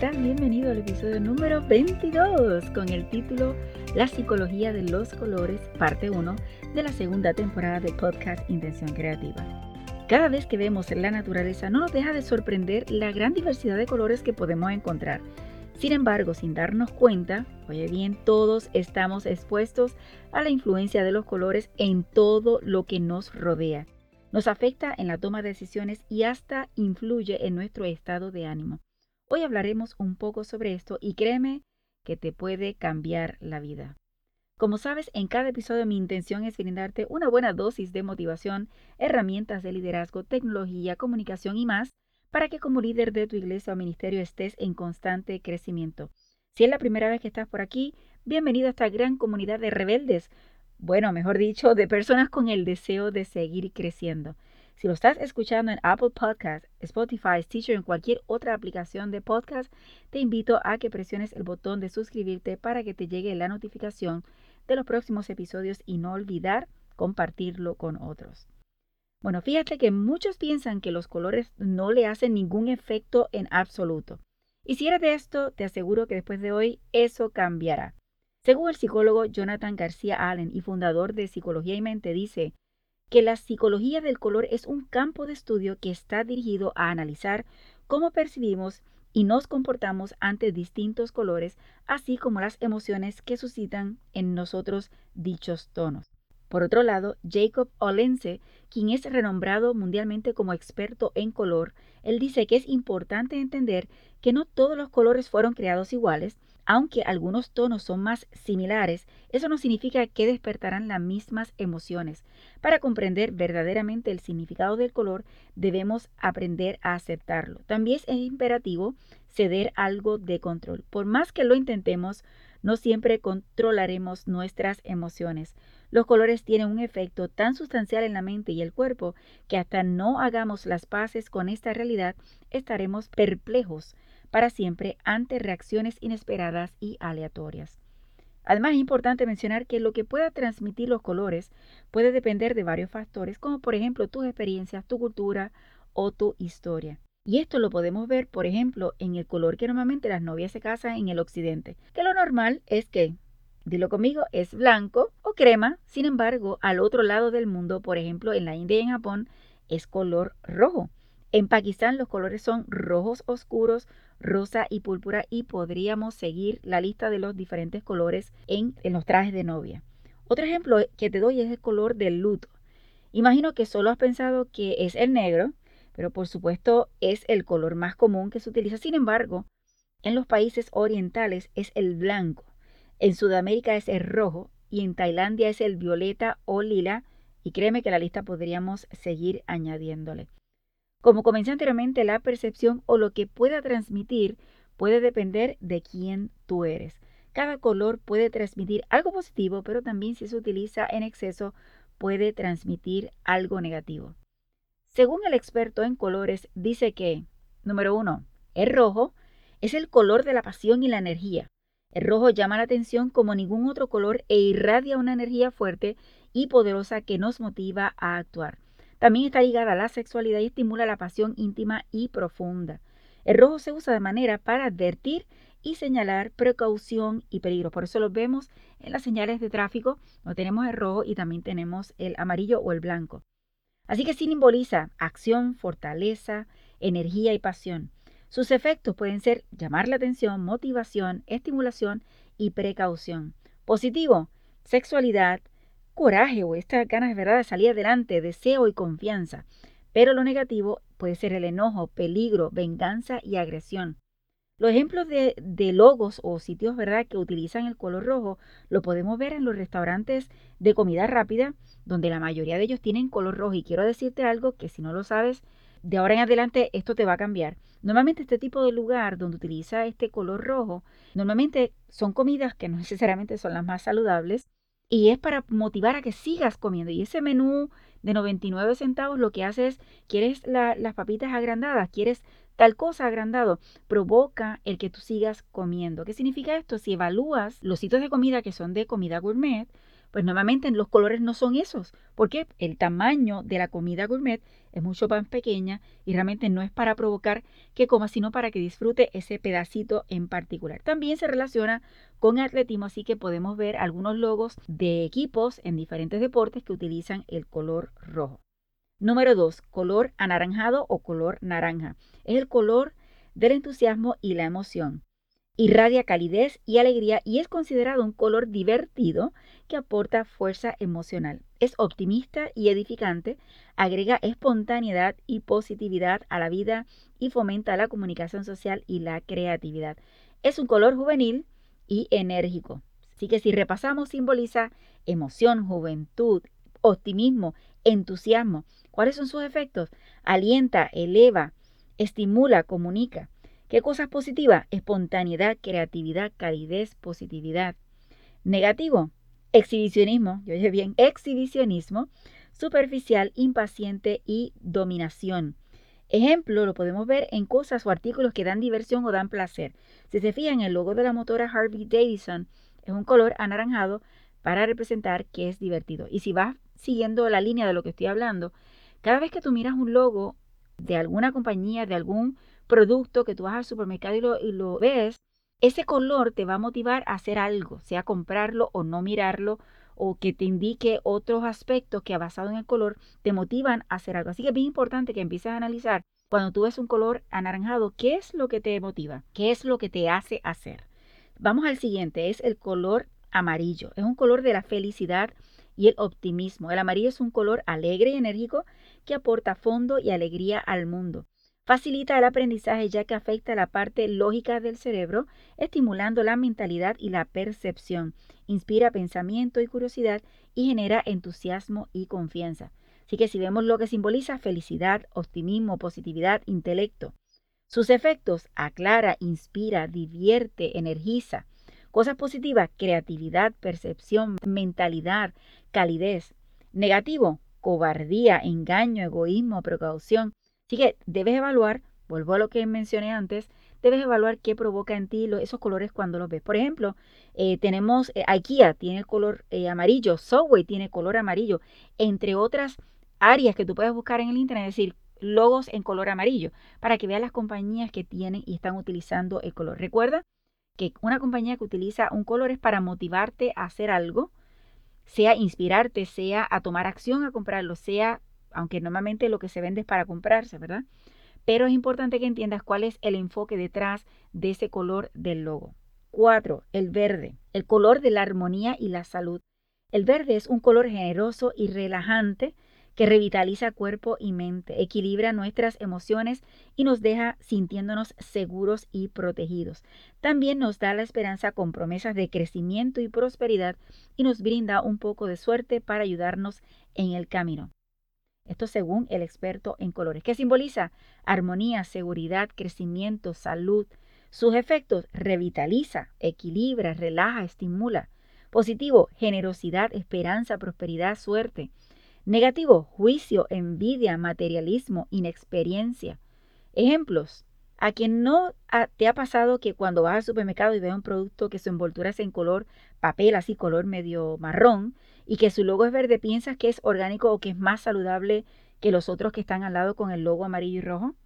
Bienvenido al episodio número 22 con el título La psicología de los colores, parte 1 de la segunda temporada del podcast Intención Creativa. Cada vez que vemos la naturaleza no nos deja de sorprender la gran diversidad de colores que podemos encontrar. Sin embargo, sin darnos cuenta, oye bien, todos estamos expuestos a la influencia de los colores en todo lo que nos rodea. Nos afecta en la toma de decisiones y hasta influye en nuestro estado de ánimo. Hoy hablaremos un poco sobre esto y créeme que te puede cambiar la vida. Como sabes, en cada episodio mi intención es brindarte una buena dosis de motivación, herramientas de liderazgo, tecnología, comunicación y más para que como líder de tu iglesia o ministerio estés en constante crecimiento. Si es la primera vez que estás por aquí, bienvenido a esta gran comunidad de rebeldes, bueno, mejor dicho, de personas con el deseo de seguir creciendo. Si lo estás escuchando en Apple Podcast, Spotify, Stitcher o en cualquier otra aplicación de podcast, te invito a que presiones el botón de suscribirte para que te llegue la notificación de los próximos episodios y no olvidar compartirlo con otros. Bueno, fíjate que muchos piensan que los colores no le hacen ningún efecto en absoluto. Y si eres de esto, te aseguro que después de hoy eso cambiará. Según el psicólogo Jonathan García Allen y fundador de Psicología y Mente, dice que la psicología del color es un campo de estudio que está dirigido a analizar cómo percibimos y nos comportamos ante distintos colores, así como las emociones que suscitan en nosotros dichos tonos. Por otro lado, Jacob Olense, quien es renombrado mundialmente como experto en color, él dice que es importante entender que no todos los colores fueron creados iguales, aunque algunos tonos son más similares, eso no significa que despertarán las mismas emociones. Para comprender verdaderamente el significado del color, debemos aprender a aceptarlo. También es imperativo ceder algo de control. Por más que lo intentemos, no siempre controlaremos nuestras emociones. Los colores tienen un efecto tan sustancial en la mente y el cuerpo que hasta no hagamos las paces con esta realidad, estaremos perplejos para siempre ante reacciones inesperadas y aleatorias. Además, es importante mencionar que lo que pueda transmitir los colores puede depender de varios factores, como por ejemplo tus experiencias, tu cultura o tu historia. Y esto lo podemos ver, por ejemplo, en el color que normalmente las novias se casan en el occidente, que lo normal es que, dilo conmigo, es blanco o crema, sin embargo, al otro lado del mundo, por ejemplo, en la India y en Japón, es color rojo. En Pakistán los colores son rojos oscuros, rosa y púrpura y podríamos seguir la lista de los diferentes colores en, los trajes de novia. Otro ejemplo que te doy es el color del luto. Imagino que solo has pensado que es el negro, pero por supuesto es el color más común que se utiliza. Sin embargo, en los países orientales es el blanco, en Sudamérica es el rojo y en Tailandia es el violeta o lila y créeme que la lista podríamos seguir añadiéndole. Como comenté anteriormente, la percepción o lo que pueda transmitir puede depender de quién tú eres. Cada color puede transmitir algo positivo, pero también si se utiliza en exceso puede transmitir algo negativo. Según el experto en colores, dice que, número uno, el rojo es el color de la pasión y la energía. El rojo llama la atención como ningún otro color e irradia una energía fuerte y poderosa que nos motiva a actuar. También está ligada a la sexualidad y estimula la pasión íntima y profunda. El rojo se usa de manera para advertir y señalar precaución y peligro. Por eso lo vemos en las señales de tráfico. No tenemos el rojo y también tenemos el amarillo o el blanco. Así que simboliza acción, fortaleza, energía y pasión. Sus efectos pueden ser llamar la atención, motivación, estimulación y precaución. Positivo, sexualidad, coraje o estas ganas verdad de salir adelante, deseo y confianza. Pero lo negativo puede ser el enojo, peligro, venganza y agresión. Los ejemplos de, de, logos o sitios ¿verdad? que utilizan el color rojo lo podemos ver en los restaurantes de comida rápida, donde la mayoría de ellos tienen color rojo. Y quiero decirte algo que si no lo sabes, de ahora en adelante esto te va a cambiar. Normalmente este tipo de lugar donde utiliza este color rojo, normalmente son comidas que no necesariamente son las más saludables, y es para motivar a que sigas comiendo. Y ese menú de 99 centavos lo que hace es, quieres las papitas agrandadas, quieres tal cosa agrandado, provoca el que tú sigas comiendo. ¿Qué significa esto? Si evalúas los sitios de comida que son de comida gourmet, pues normalmente los colores no son esos, porque el tamaño de la comida gourmet es mucho más pequeña y realmente no es para provocar que coma, sino para que disfrute ese pedacito en particular. También se relaciona con atletismo, así que podemos ver algunos logos de equipos en diferentes deportes que utilizan el color rojo. Número 2, color anaranjado o color naranja. Es el color del entusiasmo y la emoción. Irradia calidez y alegría y es considerado un color divertido que aporta fuerza emocional. Es optimista y edificante, agrega espontaneidad y positividad a la vida y fomenta la comunicación social y la creatividad. Es un color juvenil y enérgico. Así que si repasamos, simboliza emoción, juventud, optimismo, entusiasmo. ¿Cuáles son sus efectos? Alienta, eleva, estimula, comunica. ¿Qué cosas positivas? Espontaneidad, creatividad, calidez, positividad. Negativo, exhibicionismo, yo dije bien, exhibicionismo, superficial, impaciente y dominación. Ejemplo, lo podemos ver en cosas o artículos que dan diversión o dan placer. Si se fijan, el logo de la motora Harvey Davidson es un color anaranjado para representar que es divertido. Y si vas siguiendo la línea de lo que estoy hablando, cada vez que tú miras un logo de alguna compañía, de algún producto que tú vas al supermercado y lo, ves, ese color te va a motivar a hacer algo, sea comprarlo o no mirarlo, o que te indique otros aspectos que basado en el color te motivan a hacer algo. Así que es bien importante que empieces a analizar cuando tú ves un color anaranjado, ¿qué es lo que te motiva? ¿Qué es lo que te hace hacer? Vamos al siguiente, es el color amarillo. Es un color de la felicidad y el optimismo. El amarillo es un color alegre y enérgico aporta fondo y alegría al mundo. Facilita el aprendizaje ya que afecta la parte lógica del cerebro, estimulando la mentalidad y la percepción. Inspira pensamiento y curiosidad y genera entusiasmo y confianza. Así que si vemos lo que simboliza felicidad, optimismo, positividad, intelecto. Sus efectos aclara, inspira, divierte, energiza. Cosas positivas, creatividad, percepción, mentalidad, calidez. Negativo, cobardía, engaño, egoísmo, precaución, Así que debes evaluar, vuelvo a lo que mencioné antes, debes evaluar qué provoca en ti esos colores cuando los ves. Por ejemplo, eh, tenemos eh, IKEA, tiene color eh, amarillo, Subway tiene color amarillo, entre otras áreas que tú puedes buscar en el internet, es decir, logos en color amarillo, para que veas las compañías que tienen y están utilizando el color. Recuerda que una compañía que utiliza un color es para motivarte a hacer algo, sea inspirarte, sea a tomar acción a comprarlo, sea aunque normalmente lo que se vende es para comprarse, ¿verdad? Pero es importante que entiendas cuál es el enfoque detrás de ese color del logo. Cuatro, El verde, el color de la armonía y la salud. El verde es un color generoso y relajante que revitaliza cuerpo y mente, equilibra nuestras emociones y nos deja sintiéndonos seguros y protegidos. También nos da la esperanza con promesas de crecimiento y prosperidad y nos brinda un poco de suerte para ayudarnos en el camino. Esto según el experto en colores. ¿Qué simboliza? Armonía, seguridad, crecimiento, salud. Sus efectos, revitaliza, equilibra, relaja, estimula. Positivo, generosidad, esperanza, prosperidad, suerte. Negativo, juicio, envidia, materialismo, inexperiencia. Ejemplos. A quien no te ha pasado que cuando vas al supermercado y ves un producto que su envoltura es en color papel, así color medio marrón, y que su logo es verde, piensas que es orgánico o que es más saludable que los otros que están al lado con el logo amarillo y rojo?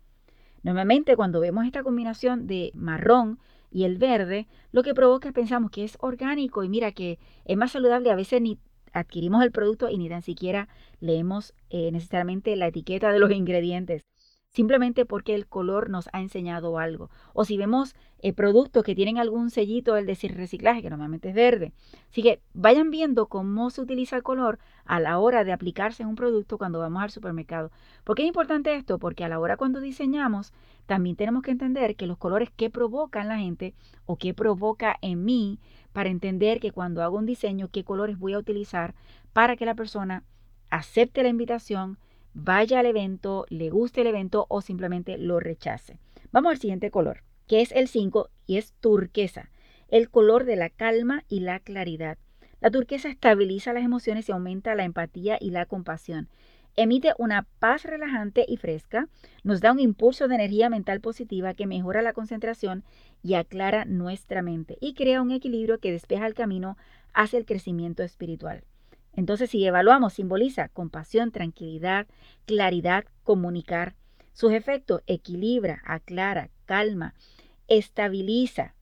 Normalmente cuando vemos esta combinación de marrón y el verde, lo que provoca es pensamos que es orgánico y mira que es más saludable, a veces ni adquirimos el producto y ni tan siquiera leemos eh, necesariamente la etiqueta de los ingredientes simplemente porque el color nos ha enseñado algo. O si vemos eh, productos que tienen algún sellito, el decir reciclaje, que normalmente es verde. Así que vayan viendo cómo se utiliza el color a la hora de aplicarse en un producto cuando vamos al supermercado. ¿Por qué es importante esto? Porque a la hora cuando diseñamos, también tenemos que entender que los colores que provocan la gente o que provoca en mí, para entender que cuando hago un diseño, qué colores voy a utilizar para que la persona acepte la invitación, vaya al evento, le guste el evento o simplemente lo rechace. Vamos al siguiente color, que es el 5 y es turquesa, el color de la calma y la claridad. La turquesa estabiliza las emociones y aumenta la empatía y la compasión. Emite una paz relajante y fresca, nos da un impulso de energía mental positiva que mejora la concentración y aclara nuestra mente y crea un equilibrio que despeja el camino hacia el crecimiento espiritual. Entonces, si evaluamos, simboliza compasión, tranquilidad, claridad, comunicar. Sus efectos, equilibra, aclara, calma, estabiliza.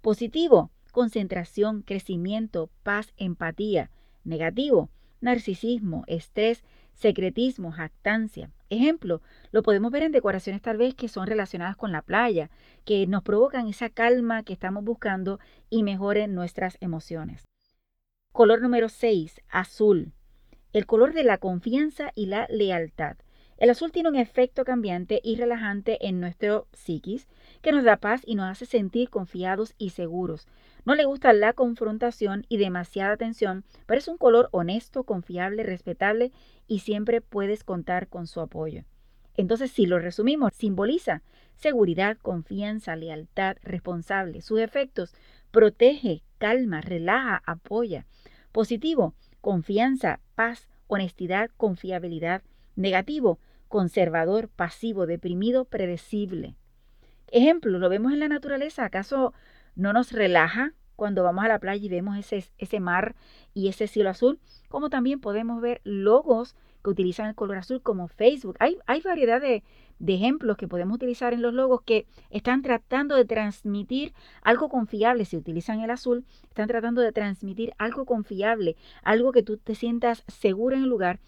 Positivo, concentración, crecimiento, paz, empatía. Negativo, narcisismo, estrés, secretismo, jactancia. Ejemplo, lo podemos ver en decoraciones tal vez que son relacionadas con la playa, que nos provocan esa calma que estamos buscando y mejoren nuestras emociones. Color número 6, azul. El color de la confianza y la lealtad. El azul tiene un efecto cambiante y relajante en nuestro psiquis que nos da paz y nos hace sentir confiados y seguros. No le gusta la confrontación y demasiada tensión, pero es un color honesto, confiable, respetable y siempre puedes contar con su apoyo. Entonces, si lo resumimos, simboliza seguridad, confianza, lealtad, responsable. Sus efectos, protege, calma, relaja, apoya. Positivo, confianza, paz, honestidad, confiabilidad. Negativo, conservador, pasivo, deprimido, predecible. Ejemplo, lo vemos en la naturaleza. ¿Acaso no nos relaja cuando vamos a la playa y vemos ese, ese mar y ese cielo azul? Como también podemos ver logos que utilizan el color azul como Facebook. Hay, hay variedad de, de ejemplos que podemos utilizar en los logos que están tratando de transmitir algo confiable. Si utilizan el azul, están tratando de transmitir algo confiable, algo que tú te sientas seguro en el lugar.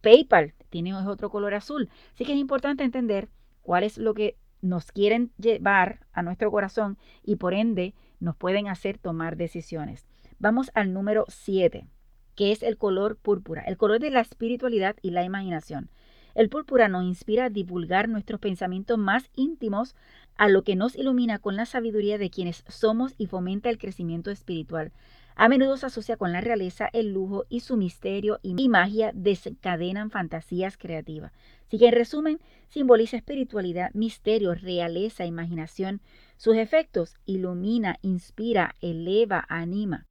PayPal tiene otro color azul. Así que es importante entender cuál es lo que nos quieren llevar a nuestro corazón y por ende nos pueden hacer tomar decisiones. Vamos al número 7, que es el color púrpura, el color de la espiritualidad y la imaginación. El púrpura nos inspira a divulgar nuestros pensamientos más íntimos a lo que nos ilumina con la sabiduría de quienes somos y fomenta el crecimiento espiritual. A menudo se asocia con la realeza, el lujo y su misterio y magia desencadenan fantasías creativas. Así que en resumen, simboliza espiritualidad, misterio, realeza, imaginación. Sus efectos ilumina, inspira, eleva, anima.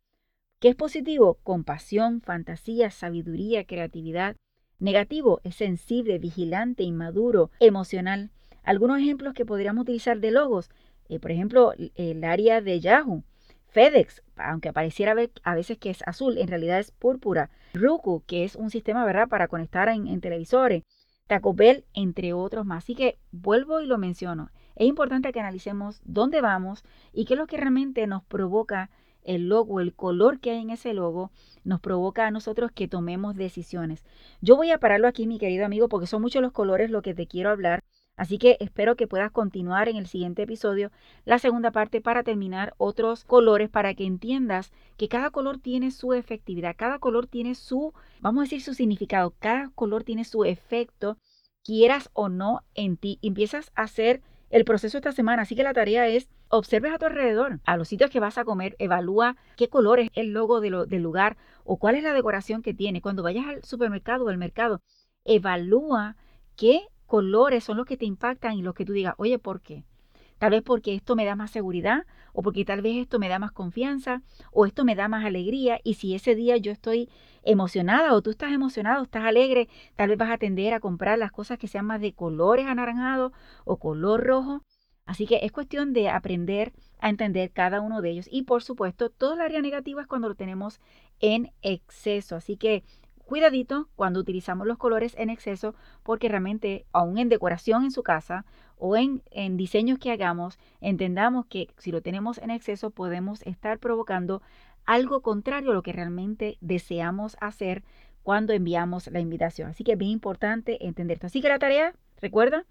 ¿Qué es positivo? Compasión, fantasía, sabiduría, creatividad. Negativo es sensible, vigilante, inmaduro, emocional. Algunos ejemplos que podríamos utilizar de logos, eh, por ejemplo, el área de Yahoo, FedEx, aunque pareciera a veces que es azul, en realidad es púrpura. Roku, que es un sistema ¿verdad? para conectar en televisores. Taco Bell, entre otros más. Así que vuelvo y lo menciono. Es importante que analicemos dónde vamos y qué es lo que realmente nos provoca el logo, el color que hay en ese logo, nos provoca a nosotros que tomemos decisiones. Yo voy a pararlo aquí, mi querido amigo, porque son muchos los colores lo que te quiero hablar. Así que espero que puedas continuar en el siguiente episodio, la segunda parte, para terminar otros colores, para que entiendas que cada color tiene su efectividad, cada color tiene su, vamos a decir, su significado, cada color tiene su efecto, quieras o no en ti. Empiezas a hacer el proceso esta semana, así que la tarea es observes a tu alrededor, a los sitios que vas a comer, evalúa qué color es el logo del lugar o cuál es la decoración que tiene. Cuando vayas al supermercado o al mercado, evalúa qué colores son los que te impactan y los que tú digas, oye, ¿por qué? Tal vez porque esto me da más seguridad o porque tal vez esto me da más confianza o esto me da más alegría y si ese día yo estoy emocionada o tú estás emocionado, estás alegre, tal vez vas a tender a comprar las cosas que sean más de colores anaranjados o color rojo. Así que es cuestión de aprender a entender cada uno de ellos. Y por supuesto, todo el área negativa es cuando lo tenemos en exceso. Así que cuidadito cuando utilizamos los colores en exceso porque realmente aún en decoración en su casa o en, en, diseños que hagamos, entendamos que si lo tenemos en exceso podemos estar provocando algo contrario a lo que realmente deseamos hacer cuando enviamos la invitación. Así que es bien importante entender esto. Así que la tarea, recuerda,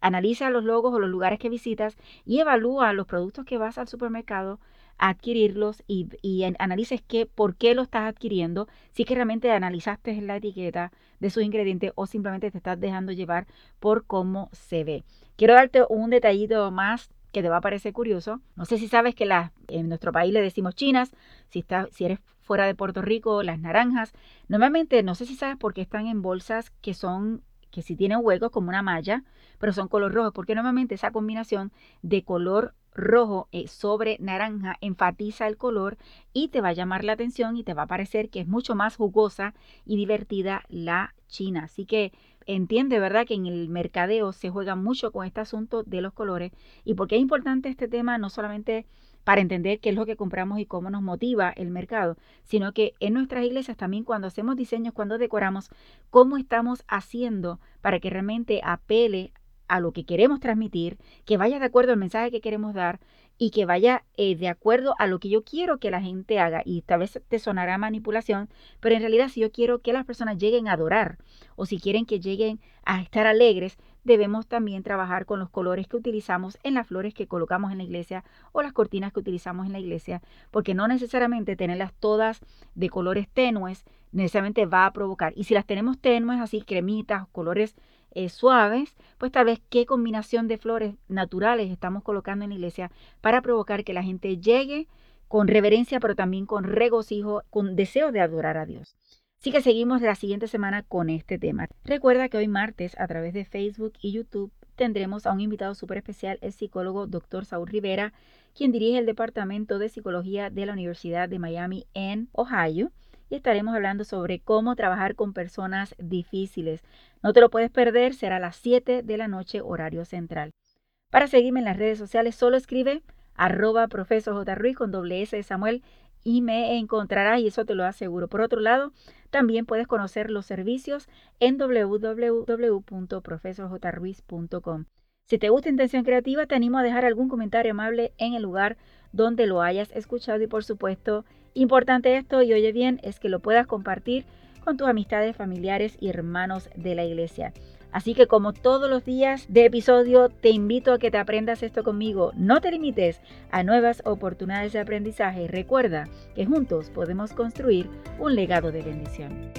analiza los logos o los lugares que visitas y evalúa los productos que vas al supermercado adquirirlos y, y analices qué, por qué lo estás adquiriendo, si que realmente analizaste la etiqueta de sus ingredientes o simplemente te estás dejando llevar por cómo se ve. Quiero darte un detallito más que te va a parecer curioso. No sé si sabes que las, en nuestro país le decimos chinas, si, si eres fuera de Puerto Rico, las naranjas. Normalmente, no sé si sabes por qué están en bolsas que son que si tienen huecos como una malla, pero son color rojo, porque normalmente esa combinación de color rojo eh, sobre naranja enfatiza el color y te va a llamar la atención y te va a parecer que es mucho más jugosa y divertida la china. Así que entiende, ¿verdad?, que en el mercadeo se juega mucho con este asunto de los colores y porque es importante este tema no solamente para entender qué es lo que compramos y cómo nos motiva el mercado, sino que en nuestras iglesias también cuando hacemos diseños, cuando decoramos, cómo estamos haciendo para que realmente apele a lo que queremos transmitir, que vaya de acuerdo al mensaje que queremos dar y que vaya eh, de acuerdo a lo que yo quiero que la gente haga. Y tal vez te sonará manipulación, pero en realidad si yo quiero que las personas lleguen a adorar o si quieren que lleguen a estar alegres, debemos también trabajar con los colores que utilizamos en las flores que colocamos en la iglesia o las cortinas que utilizamos en la iglesia, porque no necesariamente tenerlas todas de colores tenues necesariamente va a provocar. Y si las tenemos tenues, así cremitas, colores eh, suaves, pues tal vez qué combinación de flores naturales estamos colocando en la iglesia para provocar que la gente llegue con reverencia, pero también con regocijo, con deseo de adorar a Dios. Así que seguimos la siguiente semana con este tema. Recuerda que hoy martes a través de Facebook y YouTube tendremos a un invitado súper especial, el psicólogo Dr. Saúl Rivera, quien dirige el Departamento de Psicología de la Universidad de Miami en Ohio y estaremos hablando sobre cómo trabajar con personas difíciles. No te lo puedes perder, será a las 7 de la noche horario central. Para seguirme en las redes sociales, solo escribe arroba profesor J. Ruiz con doble S de Samuel y me encontrarás y eso te lo aseguro. Por otro lado, también puedes conocer los servicios en www.profesorjruiz.com. Si te gusta Intención Creativa, te animo a dejar algún comentario amable en el lugar donde lo hayas escuchado y por supuesto, importante esto y oye bien, es que lo puedas compartir con tus amistades, familiares y hermanos de la iglesia. Así que como todos los días de episodio, te invito a que te aprendas esto conmigo. No te limites a nuevas oportunidades de aprendizaje. Recuerda que juntos podemos construir un legado de bendición.